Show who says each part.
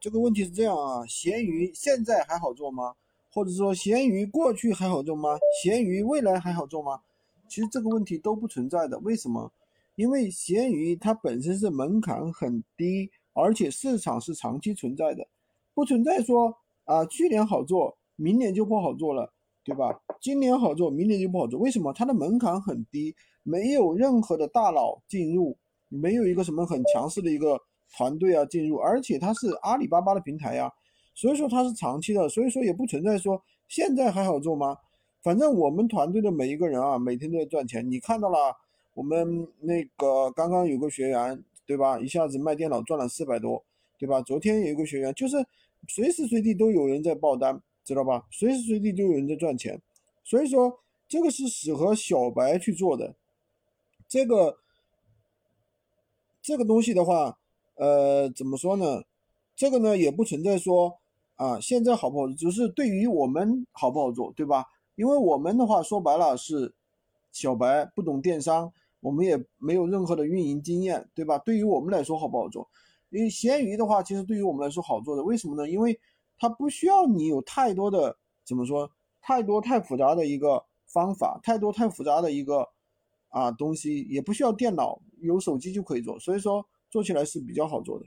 Speaker 1: 这个问题是这样啊，闲鱼现在还好做吗？或者说闲鱼过去还好做吗？闲鱼未来还好做吗？其实这个问题都不存在的。为什么？因为闲鱼它本身是门槛很低，而且市场是长期存在的，不存在说啊去年好做，明年就不好做了，对吧？今年好做，明年就不好做。为什么？它的门槛很低，没有任何的大佬进入，没有一个什么很强势的一个。团队啊进入，而且它是阿里巴巴的平台呀，所以说它是长期的，所以说也不存在说现在还好做吗？反正我们团队的每一个人啊，每天都在赚钱。你看到了，我们那个刚刚有个学员，对吧？一下子卖电脑赚了四百多，对吧？昨天有一个学员，就是随时随地都有人在爆单，知道吧？随时随地都有人在赚钱，所以说这个是适合小白去做的。这个这个东西的话。呃，怎么说呢？这个呢也不存在说啊，现在好不好做，只是对于我们好不好做，对吧？因为我们的话说白了是小白，不懂电商，我们也没有任何的运营经验，对吧？对于我们来说好不好做？因为闲鱼的话，其实对于我们来说好做的，为什么呢？因为它不需要你有太多的怎么说，太多太复杂的一个方法，太多太复杂的一个啊东西，也不需要电脑，有手机就可以做，所以说。做起来是比较好做的。